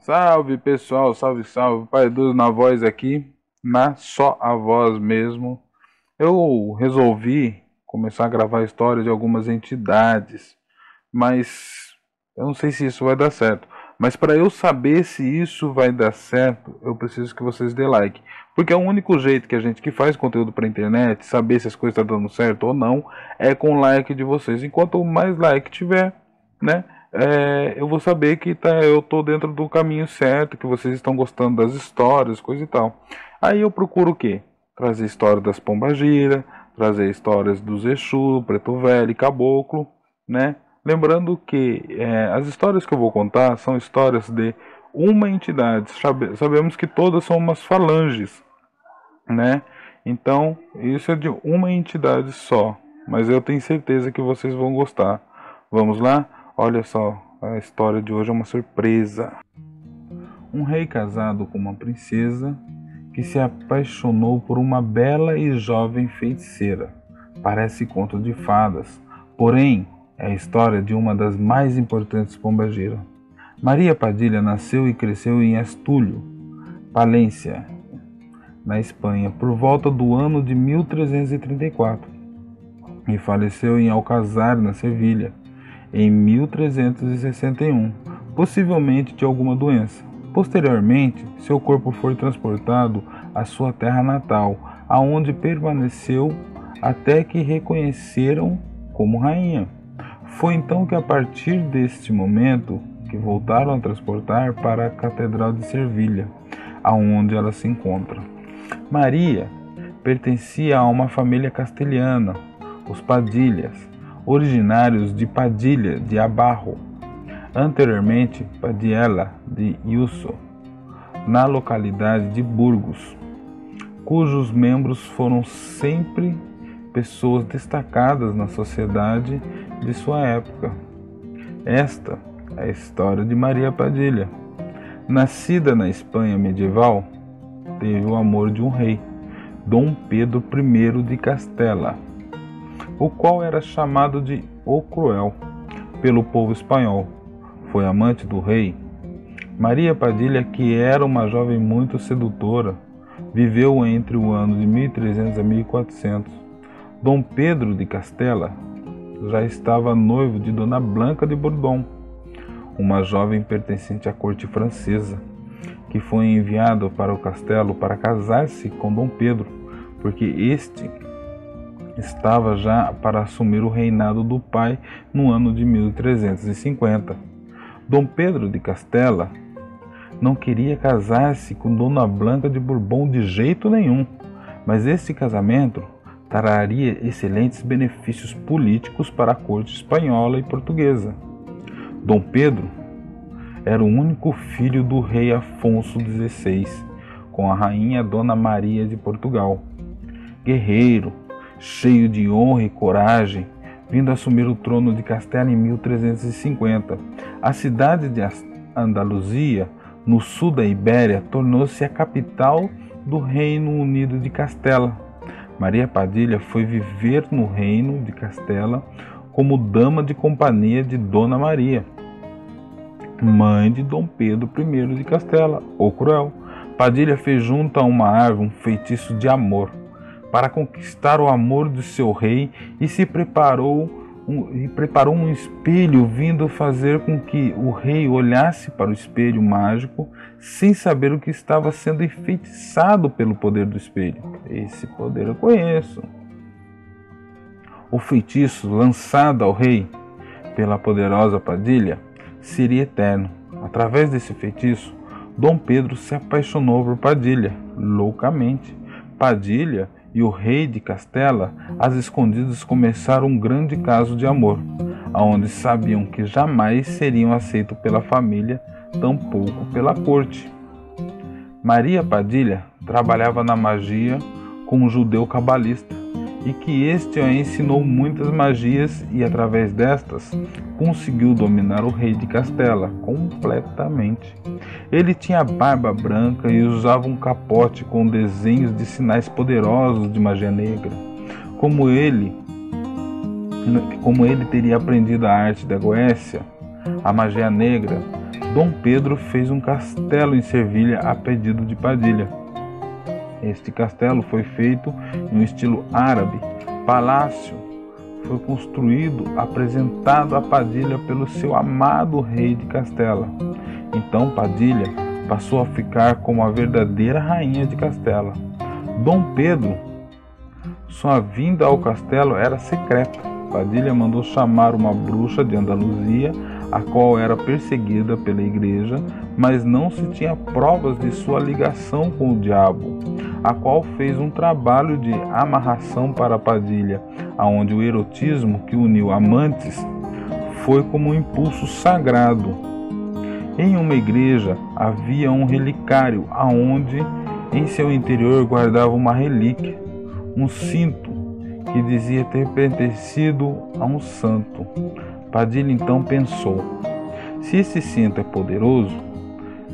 Salve pessoal, salve, salve, Pai Deus na voz aqui, na só a voz mesmo. Eu resolvi começar a gravar história de algumas entidades, mas eu não sei se isso vai dar certo. Mas para eu saber se isso vai dar certo, eu preciso que vocês dê like. Porque é o único jeito que a gente que faz conteúdo para internet, saber se as coisas estão dando certo ou não, é com o like de vocês. Enquanto mais like tiver, né? É, eu vou saber que tá, eu tô dentro do caminho certo, que vocês estão gostando das histórias, coisa e tal. Aí eu procuro o quê? Trazer história das pombagira, trazer histórias dos Exu, Preto Velho, Caboclo, né? Lembrando que é, as histórias que eu vou contar são histórias de uma entidade. Sabe, sabemos que todas são umas falanges, né? Então, isso é de uma entidade só. Mas eu tenho certeza que vocês vão gostar. Vamos lá? Olha só, a história de hoje é uma surpresa. Um rei casado com uma princesa que se apaixonou por uma bela e jovem feiticeira. Parece conto de fadas, porém é a história de uma das mais importantes pombagira. Maria Padilha nasceu e cresceu em Astúlio, Palência, na Espanha, por volta do ano de 1334 e faleceu em Alcazar, na Sevilha, em 1361, possivelmente de alguma doença. Posteriormente, seu corpo foi transportado à sua terra natal, aonde permaneceu até que reconheceram como rainha. Foi então que, a partir deste momento, que voltaram a transportar para a Catedral de Servilha, aonde ela se encontra. Maria pertencia a uma família castelhana, os Padilhas, originários de Padilha de Abarro, anteriormente Padiela de Yusso, na localidade de Burgos, cujos membros foram sempre pessoas destacadas na sociedade de sua época. Esta é a história de Maria Padilha. Nascida na Espanha medieval, teve o amor de um rei, Dom Pedro I de Castela, o qual era chamado de O Cruel pelo povo espanhol. Foi amante do rei. Maria Padilha, que era uma jovem muito sedutora, viveu entre o ano de 1300 a 1400. Dom Pedro de Castela já estava noivo de Dona Blanca de Bourbon, uma jovem pertencente à corte francesa, que foi enviado para o castelo para casar-se com Dom Pedro, porque este estava já para assumir o reinado do pai no ano de 1350. Dom Pedro de Castela não queria casar-se com Dona Blanca de Bourbon de jeito nenhum, mas este casamento traria excelentes benefícios políticos para a corte espanhola e portuguesa. Dom Pedro era o único filho do rei Afonso XVI, com a rainha Dona Maria de Portugal. Guerreiro, cheio de honra e coragem, vindo assumir o trono de Castela em 1350. A cidade de Andaluzia, no sul da Ibéria, tornou-se a capital do Reino Unido de Castela Maria Padilha foi viver no reino de Castela como dama de companhia de Dona Maria, mãe de Dom Pedro I de Castela, o Cruel. Padilha fez junto a uma árvore um feitiço de amor para conquistar o amor de seu rei e se preparou um, e preparou um espelho vindo fazer com que o rei olhasse para o espelho mágico sem saber o que estava sendo enfeitiçado pelo poder do espelho. Esse poder eu conheço. O feitiço lançado ao rei pela poderosa Padilha seria eterno. Através desse feitiço, Dom Pedro se apaixonou por Padilha loucamente. Padilha e o rei de Castela, às escondidas começaram um grande caso de amor, aonde sabiam que jamais seriam aceitos pela família, tampouco pela corte. Maria Padilha trabalhava na magia com um judeu cabalista e que este a ensinou muitas magias e através destas conseguiu dominar o rei de Castela completamente. Ele tinha barba branca e usava um capote com desenhos de sinais poderosos de magia negra. Como ele, como ele teria aprendido a arte da Goécia, a magia negra Dom Pedro fez um castelo em Servilha a pedido de Padilha. Este castelo foi feito em um estilo árabe, palácio. Foi construído, apresentado a Padilha pelo seu amado rei de Castela. Então Padilha passou a ficar como a verdadeira rainha de Castela. Dom Pedro, sua vinda ao castelo era secreta. Padilha mandou chamar uma bruxa de Andaluzia a qual era perseguida pela igreja, mas não se tinha provas de sua ligação com o diabo, a qual fez um trabalho de amarração para a Padilha, aonde o erotismo que uniu amantes foi como um impulso sagrado. Em uma igreja havia um relicário aonde em seu interior guardava uma relíquia, um cinto que dizia ter pertencido a um santo. Padilha então pensou: se esse cinto é poderoso,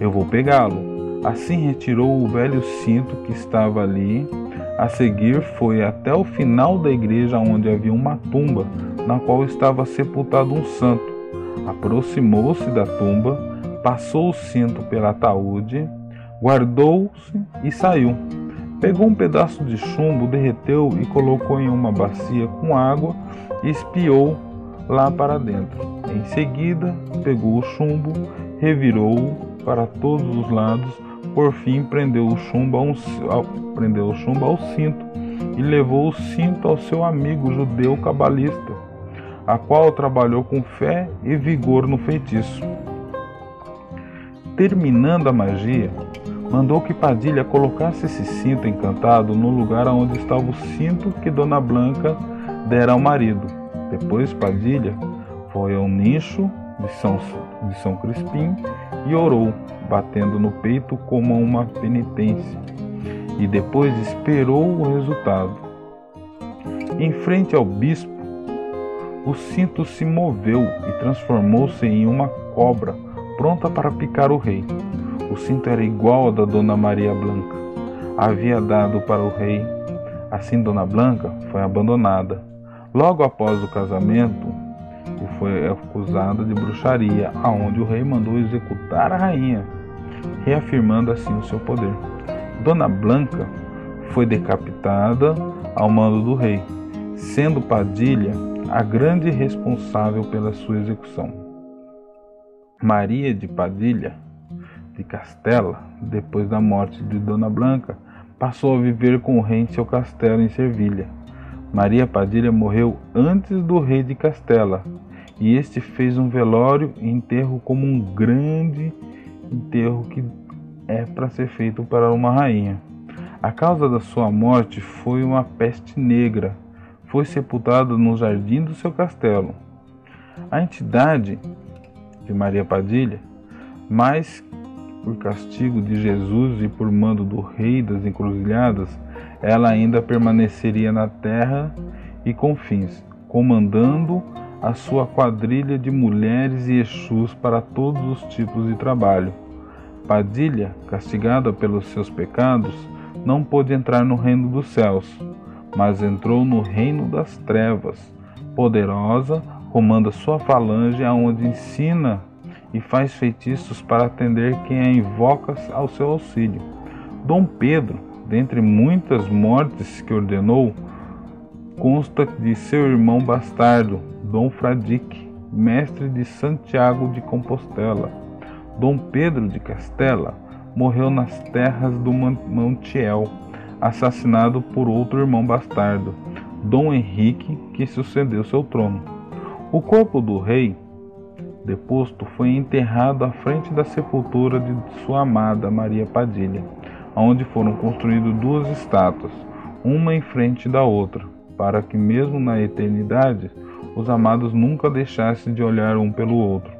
eu vou pegá-lo. Assim retirou o velho cinto que estava ali. A seguir foi até o final da igreja onde havia uma tumba na qual estava sepultado um santo. Aproximou-se da tumba, passou o cinto pelo ataúde, guardou-se e saiu. Pegou um pedaço de chumbo, derreteu e colocou em uma bacia com água e espiou lá para dentro. Em seguida, pegou o chumbo, revirou-o para todos os lados, por fim prendeu o chumbo ao, prendeu o chumbo ao cinto e levou o cinto ao seu amigo judeu cabalista, a qual trabalhou com fé e vigor no feitiço. Terminando a magia, mandou que Padilha colocasse esse cinto encantado no lugar onde estava o cinto que Dona Blanca dera ao marido. Depois Padilha foi ao nicho de São, de São Crispim e orou, batendo no peito como uma penitência, e depois esperou o resultado. Em frente ao bispo, o cinto se moveu e transformou-se em uma cobra pronta para picar o rei. O cinto era igual ao da Dona Maria Blanca. Havia dado para o rei. Assim, Dona Blanca foi abandonada Logo após o casamento, foi acusada de bruxaria, aonde o rei mandou executar a rainha, reafirmando assim o seu poder. Dona Blanca foi decapitada ao mando do rei, sendo Padilha a grande responsável pela sua execução. Maria de Padilha de Castela, depois da morte de Dona Blanca, passou a viver com o rei em seu castelo em Servilha. Maria Padilha morreu antes do rei de Castela, e este fez um velório e enterro como um grande enterro que é para ser feito para uma rainha. A causa da sua morte foi uma peste negra. Foi sepultado no jardim do seu castelo. A entidade de Maria Padilha, mais por castigo de Jesus e por mando do rei das encruzilhadas, ela ainda permaneceria na terra e confins, comandando a sua quadrilha de mulheres e Exus para todos os tipos de trabalho. Padilha, castigada pelos seus pecados, não pôde entrar no reino dos céus, mas entrou no reino das trevas. Poderosa, comanda sua falange aonde ensina e faz feitiços para atender quem a invoca ao seu auxílio. Dom Pedro, dentre muitas mortes que ordenou, consta de seu irmão bastardo, Dom Fradique, mestre de Santiago de Compostela. Dom Pedro de Castela morreu nas terras do Montiel, assassinado por outro irmão bastardo, Dom Henrique, que sucedeu seu trono. O corpo do rei deposto foi enterrado à frente da sepultura de sua amada Maria Padilha onde foram construídas duas estátuas, uma em frente da outra, para que mesmo na eternidade os amados nunca deixassem de olhar um pelo outro.